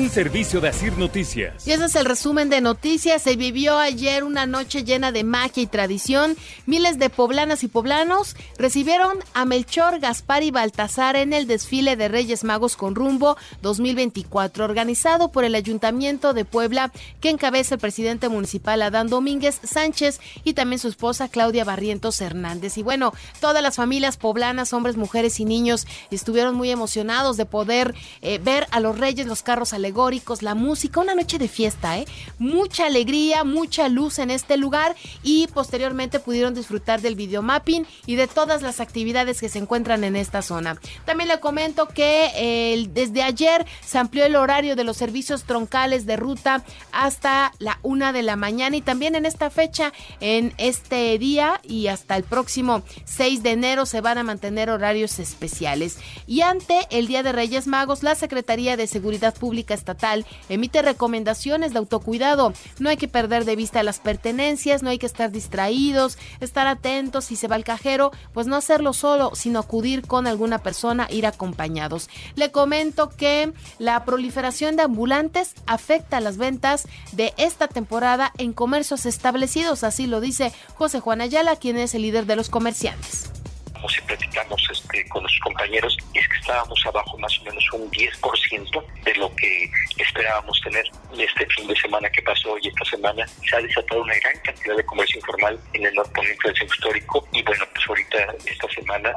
Un servicio de Asir Noticias. Y ese es el resumen de noticias. Se vivió ayer una noche llena de magia y tradición. Miles de poblanas y poblanos recibieron a Melchor, Gaspar y Baltasar en el desfile de Reyes Magos con rumbo 2024, organizado por el Ayuntamiento de Puebla, que encabeza el presidente municipal Adán Domínguez Sánchez y también su esposa Claudia Barrientos Hernández. Y bueno, todas las familias poblanas, hombres, mujeres y niños, estuvieron muy emocionados de poder eh, ver a los reyes, los carros alegóricos, la música, una noche de fiesta, ¿eh? Mucha alegría, mucha luz en este lugar y posteriormente pudieron disfrutar del videomapping y de todas las actividades que se encuentran en esta zona. También le comento que eh, desde ayer se amplió el horario de los servicios troncales de ruta hasta la una de la mañana y también en esta fecha, en este día y hasta el próximo 6 de enero se van a mantener horarios especiales. Y ante el Día de Reyes Magos, la Secretaría de Seguridad Pública Estatal emite recomendaciones de autocuidado. No hay que perder de vista las pertenencias, no hay que estar distraídos, estar atentos si se va al cajero, pues no hacerlo solo, sino acudir con alguna persona, ir acompañados. Le comento que la proliferación de ambulantes afecta las ventas de esta temporada en comercios establecidos, así lo dice José Juan Ayala, quien es el líder de los comerciantes si platicamos este, con los compañeros, es que estábamos abajo más o menos un 10% de lo que esperábamos tener. Este fin de semana que pasó y esta semana se ha desatado una gran cantidad de comercio informal en el norponiente del centro histórico y bueno, pues ahorita esta semana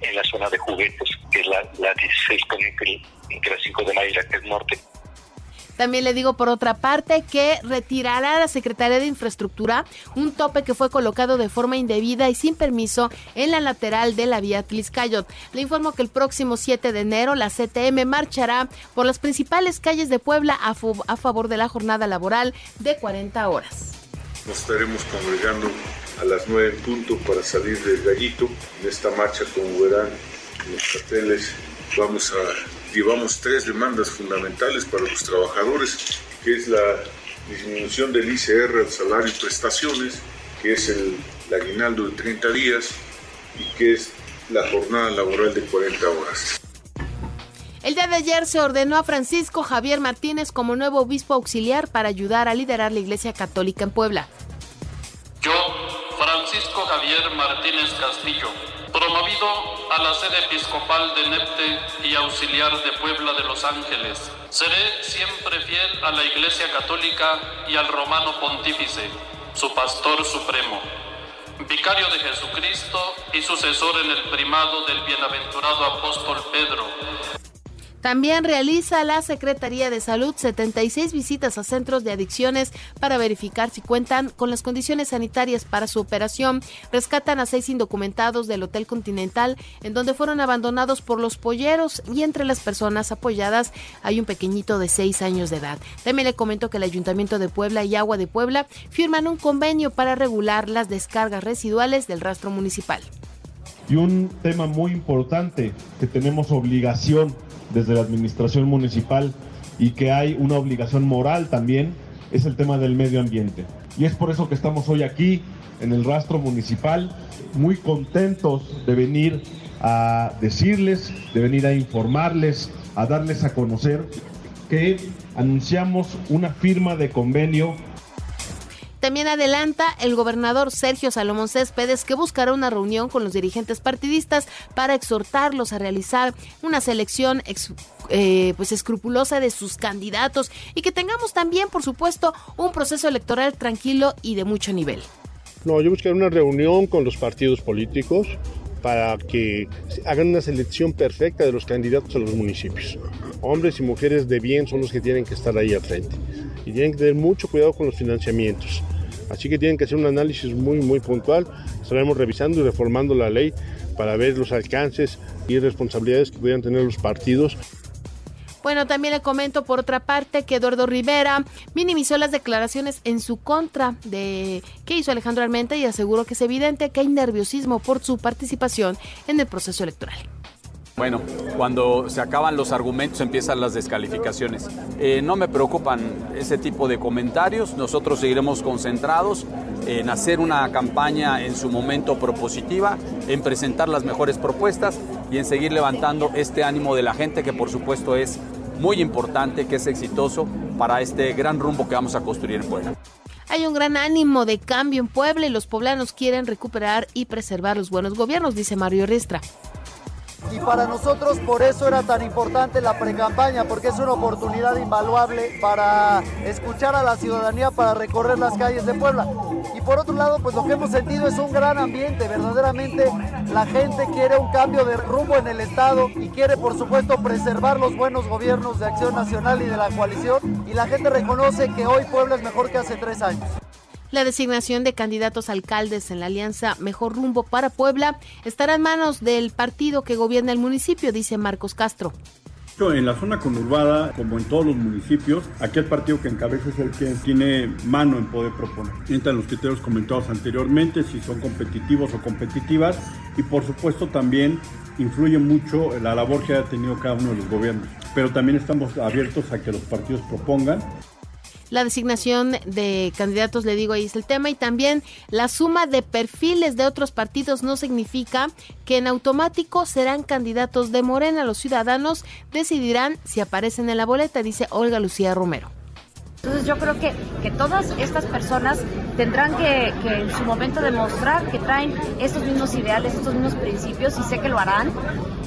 en la zona de juguetes, que es la, la 16 poniente entre las 5 de mayo y la 3 norte, también le digo por otra parte que retirará a la Secretaría de Infraestructura un tope que fue colocado de forma indebida y sin permiso en la lateral de la vía Tliscayot. Le informo que el próximo 7 de enero la CTM marchará por las principales calles de Puebla a, a favor de la jornada laboral de 40 horas. Nos estaremos congregando a las 9 en punto para salir del gallito. En esta marcha, como verán en los carteles, vamos a llevamos tres demandas fundamentales para los trabajadores, que es la disminución del ICR al salario y prestaciones, que es el, aguinaldo de 30 días y que es la jornada laboral de 40 horas. El día de ayer se ordenó a Francisco Javier Martínez como nuevo obispo auxiliar para ayudar a liderar la Iglesia Católica en Puebla. Yo, Francisco Javier Martínez Castillo promovido a la sede episcopal de Nepte y auxiliar de Puebla de Los Ángeles. Seré siempre fiel a la Iglesia Católica y al Romano Pontífice, su pastor supremo, vicario de Jesucristo y sucesor en el primado del bienaventurado apóstol Pedro, también realiza la Secretaría de Salud 76 visitas a centros de adicciones para verificar si cuentan con las condiciones sanitarias para su operación. Rescatan a seis indocumentados del Hotel Continental en donde fueron abandonados por los polleros y entre las personas apoyadas hay un pequeñito de seis años de edad. También le comento que el Ayuntamiento de Puebla y Agua de Puebla firman un convenio para regular las descargas residuales del rastro municipal. Y un tema muy importante que tenemos obligación desde la administración municipal y que hay una obligación moral también es el tema del medio ambiente. Y es por eso que estamos hoy aquí en el rastro municipal, muy contentos de venir a decirles, de venir a informarles, a darles a conocer que anunciamos una firma de convenio también adelanta el gobernador Sergio Salomón Céspedes que buscará una reunión con los dirigentes partidistas para exhortarlos a realizar una selección eh, pues escrupulosa de sus candidatos y que tengamos también, por supuesto, un proceso electoral tranquilo y de mucho nivel. No, yo buscaré una reunión con los partidos políticos para que hagan una selección perfecta de los candidatos a los municipios. Hombres y mujeres de bien son los que tienen que estar ahí al frente y tienen que tener mucho cuidado con los financiamientos. Así que tienen que hacer un análisis muy, muy puntual. Estaremos revisando y reformando la ley para ver los alcances y responsabilidades que pudieran tener los partidos. Bueno, también le comento por otra parte que Eduardo Rivera minimizó las declaraciones en su contra de que hizo Alejandro Armenta y aseguró que es evidente que hay nerviosismo por su participación en el proceso electoral. Bueno, cuando se acaban los argumentos empiezan las descalificaciones. Eh, no me preocupan ese tipo de comentarios. Nosotros seguiremos concentrados en hacer una campaña en su momento propositiva, en presentar las mejores propuestas y en seguir levantando este ánimo de la gente que por supuesto es muy importante, que es exitoso para este gran rumbo que vamos a construir en Puebla. Hay un gran ánimo de cambio en Puebla y los poblanos quieren recuperar y preservar los buenos gobiernos, dice Mario Ristra y para nosotros por eso era tan importante la precampaña, porque es una oportunidad invaluable para escuchar a la ciudadanía, para recorrer las calles de Puebla. Y por otro lado, pues lo que hemos sentido es un gran ambiente, verdaderamente la gente quiere un cambio de rumbo en el Estado y quiere por supuesto preservar los buenos gobiernos de Acción Nacional y de la coalición y la gente reconoce que hoy Puebla es mejor que hace tres años. La designación de candidatos alcaldes en la alianza Mejor Rumbo para Puebla estará en manos del partido que gobierna el municipio, dice Marcos Castro. En la zona conurbada, como en todos los municipios, aquí el partido que encabeza es el que tiene mano en poder proponer. Entran los criterios comentados anteriormente, si son competitivos o competitivas, y por supuesto también influye mucho la labor que ha tenido cada uno de los gobiernos. Pero también estamos abiertos a que los partidos propongan la designación de candidatos, le digo, ahí es el tema, y también la suma de perfiles de otros partidos no significa que en automático serán candidatos de Morena. Los ciudadanos decidirán si aparecen en la boleta, dice Olga Lucía Romero. Entonces yo creo que, que todas estas personas tendrán que, en su momento demostrar que traen estos mismos ideales, estos mismos principios y sé que lo harán,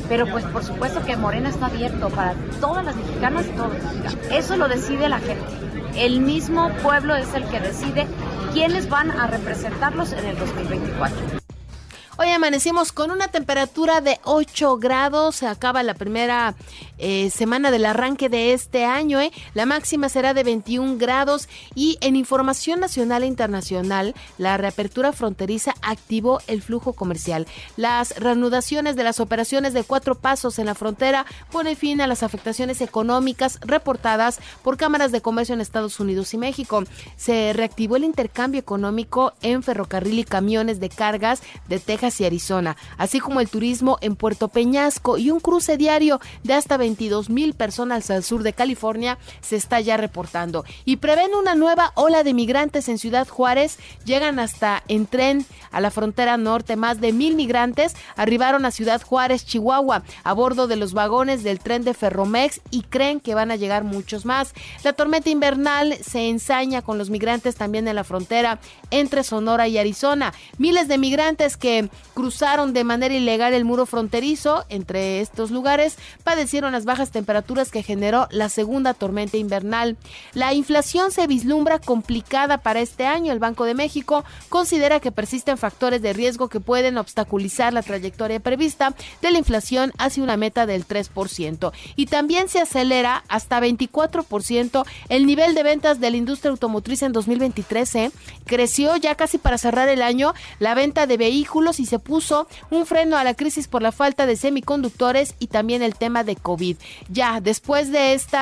pero pues por supuesto que Morena está abierto para todas las mexicanas y todos los mexicanos. Eso lo decide la gente el mismo pueblo es el que decide quiénes van a representarlos en el 2024. Hoy amanecimos con una temperatura de 8 grados. Se acaba la primera eh, semana del arranque de este año. ¿eh? La máxima será de 21 grados. Y en información nacional e internacional, la reapertura fronteriza activó el flujo comercial. Las reanudaciones de las operaciones de cuatro pasos en la frontera pone fin a las afectaciones económicas reportadas por cámaras de comercio en Estados Unidos y México. Se reactivó el intercambio económico en ferrocarril y camiones de cargas de Texas y Arizona, así como el turismo en Puerto Peñasco y un cruce diario de hasta 22 mil personas al sur de California se está ya reportando. Y prevén una nueva ola de migrantes en Ciudad Juárez. Llegan hasta en tren a la frontera norte. Más de mil migrantes arribaron a Ciudad Juárez, Chihuahua, a bordo de los vagones del tren de Ferromex y creen que van a llegar muchos más. La tormenta invernal se ensaña con los migrantes también en la frontera entre Sonora y Arizona. Miles de migrantes que cruzaron de manera ilegal el muro fronterizo entre estos lugares, padecieron las bajas temperaturas que generó la segunda tormenta invernal. La inflación se vislumbra complicada para este año. El Banco de México considera que persisten factores de riesgo que pueden obstaculizar la trayectoria prevista de la inflación hacia una meta del 3%. Y también se acelera hasta 24% el nivel de ventas de la industria automotriz en 2023. ¿eh? Creció ya casi para cerrar el año la venta de vehículos y se puso un freno a la crisis por la falta de semiconductores y también el tema de COVID. Ya después de este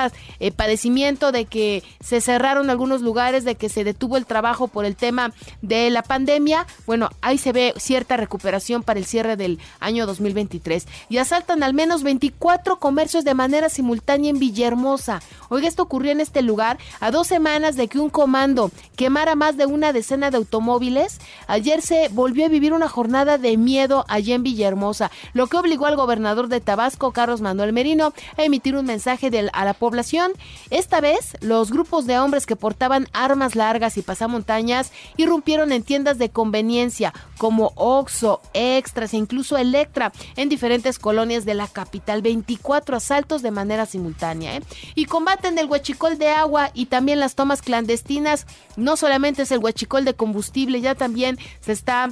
padecimiento de que se cerraron algunos lugares, de que se detuvo el trabajo por el tema de la pandemia, bueno, ahí se ve cierta recuperación para el cierre del año 2023. Y asaltan al menos 24 comercios de manera simultánea en Villahermosa. Oiga, esto ocurrió en este lugar a dos semanas de que un comando quemara más de una decena de automóviles. Ayer se volvió a vivir una jornada de miedo allá en Villahermosa, lo que obligó al gobernador de Tabasco, Carlos Manuel Merino, a emitir un mensaje a la población. Esta vez, los grupos de hombres que portaban armas largas y pasamontañas irrumpieron en tiendas de conveniencia como Oxxo, Extras e incluso Electra en diferentes colonias de la capital. 24 asaltos de manera simultánea. ¿eh? Y combaten el huachicol de agua y también las tomas clandestinas. No solamente es el huachicol de combustible, ya también se está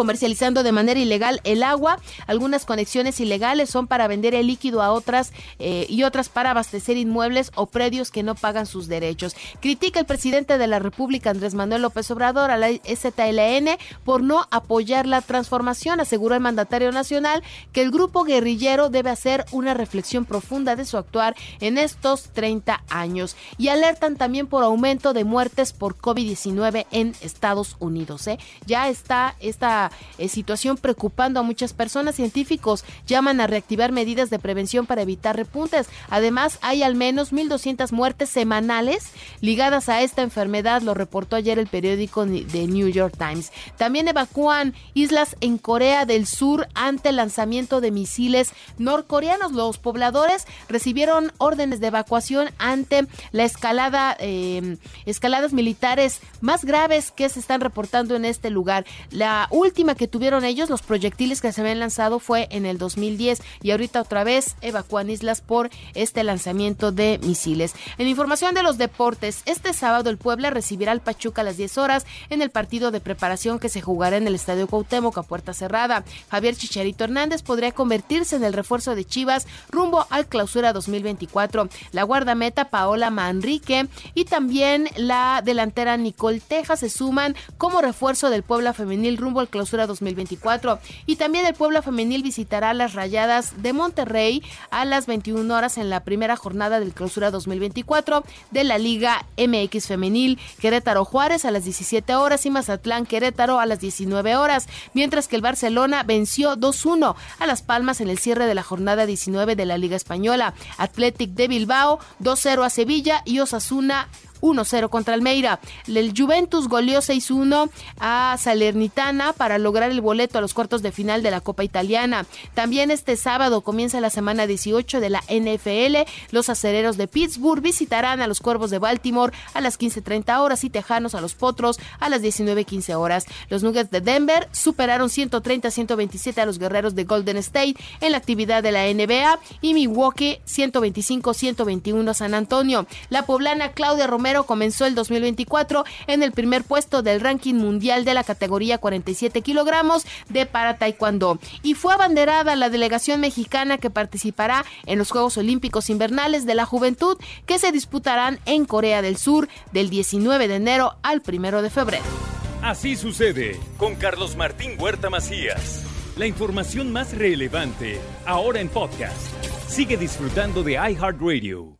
comercializando de manera ilegal el agua. Algunas conexiones ilegales son para vender el líquido a otras eh, y otras para abastecer inmuebles o predios que no pagan sus derechos. Critica el presidente de la República, Andrés Manuel López Obrador, a la STLN por no apoyar la transformación. Aseguró el mandatario nacional que el grupo guerrillero debe hacer una reflexión profunda de su actuar en estos 30 años. Y alertan también por aumento de muertes por COVID-19 en Estados Unidos. ¿eh? Ya está esta eh, situación preocupando a muchas personas. Científicos llaman a reactivar medidas de prevención para evitar repuntes. Además, hay al menos 1.200 muertes semanales ligadas a esta enfermedad, lo reportó ayer el periódico de New York Times. También evacúan islas en Corea del Sur ante el lanzamiento de misiles norcoreanos. Los pobladores recibieron órdenes de evacuación ante la escalada, eh, escaladas militares más graves que se están reportando en este lugar. La última que tuvieron ellos, los proyectiles que se habían lanzado fue en el 2010 y ahorita otra vez evacúan islas por este lanzamiento de misiles. En información de los deportes, este sábado el Puebla recibirá al Pachuca a las 10 horas en el partido de preparación que se jugará en el Estadio Cuauhtémoc a puerta cerrada. Javier Chicharito Hernández podría convertirse en el refuerzo de Chivas rumbo al clausura 2024. La guardameta Paola Manrique y también la delantera Nicole Teja se suman como refuerzo del Puebla Femenil rumbo al clausura 2024. Y también el Puebla Femenil visitará las rayadas de Monterrey a las 21 horas en la primera jornada del clausura 2024 de la Liga MX Femenil. Querétaro Juárez a las 17 horas y Mazatlán Querétaro a las 19 horas, mientras que el Barcelona venció 2-1 a Las Palmas en el cierre de la jornada 19 de la Liga Española. Athletic de Bilbao 2-0 a Sevilla y Osasuna 1-0 contra Almeida. El Juventus goleó 6-1 a Salernitana para lograr el boleto a los cuartos de final de la Copa Italiana. También este sábado comienza la semana 18 de la NFL. Los acereros de Pittsburgh visitarán a los Cuervos de Baltimore a las 15:30 horas y Tejanos a los Potros a las 19:15 horas. Los Nuggets de Denver superaron 130-127 a los Guerreros de Golden State en la actividad de la NBA y Milwaukee 125-121 a San Antonio. La poblana Claudia Comenzó el 2024 en el primer puesto del ranking mundial de la categoría 47 kilogramos de para taekwondo y fue abanderada la delegación mexicana que participará en los Juegos Olímpicos Invernales de la Juventud que se disputarán en Corea del Sur del 19 de enero al 1 de febrero. Así sucede con Carlos Martín Huerta Macías. La información más relevante ahora en podcast. Sigue disfrutando de iHeartRadio.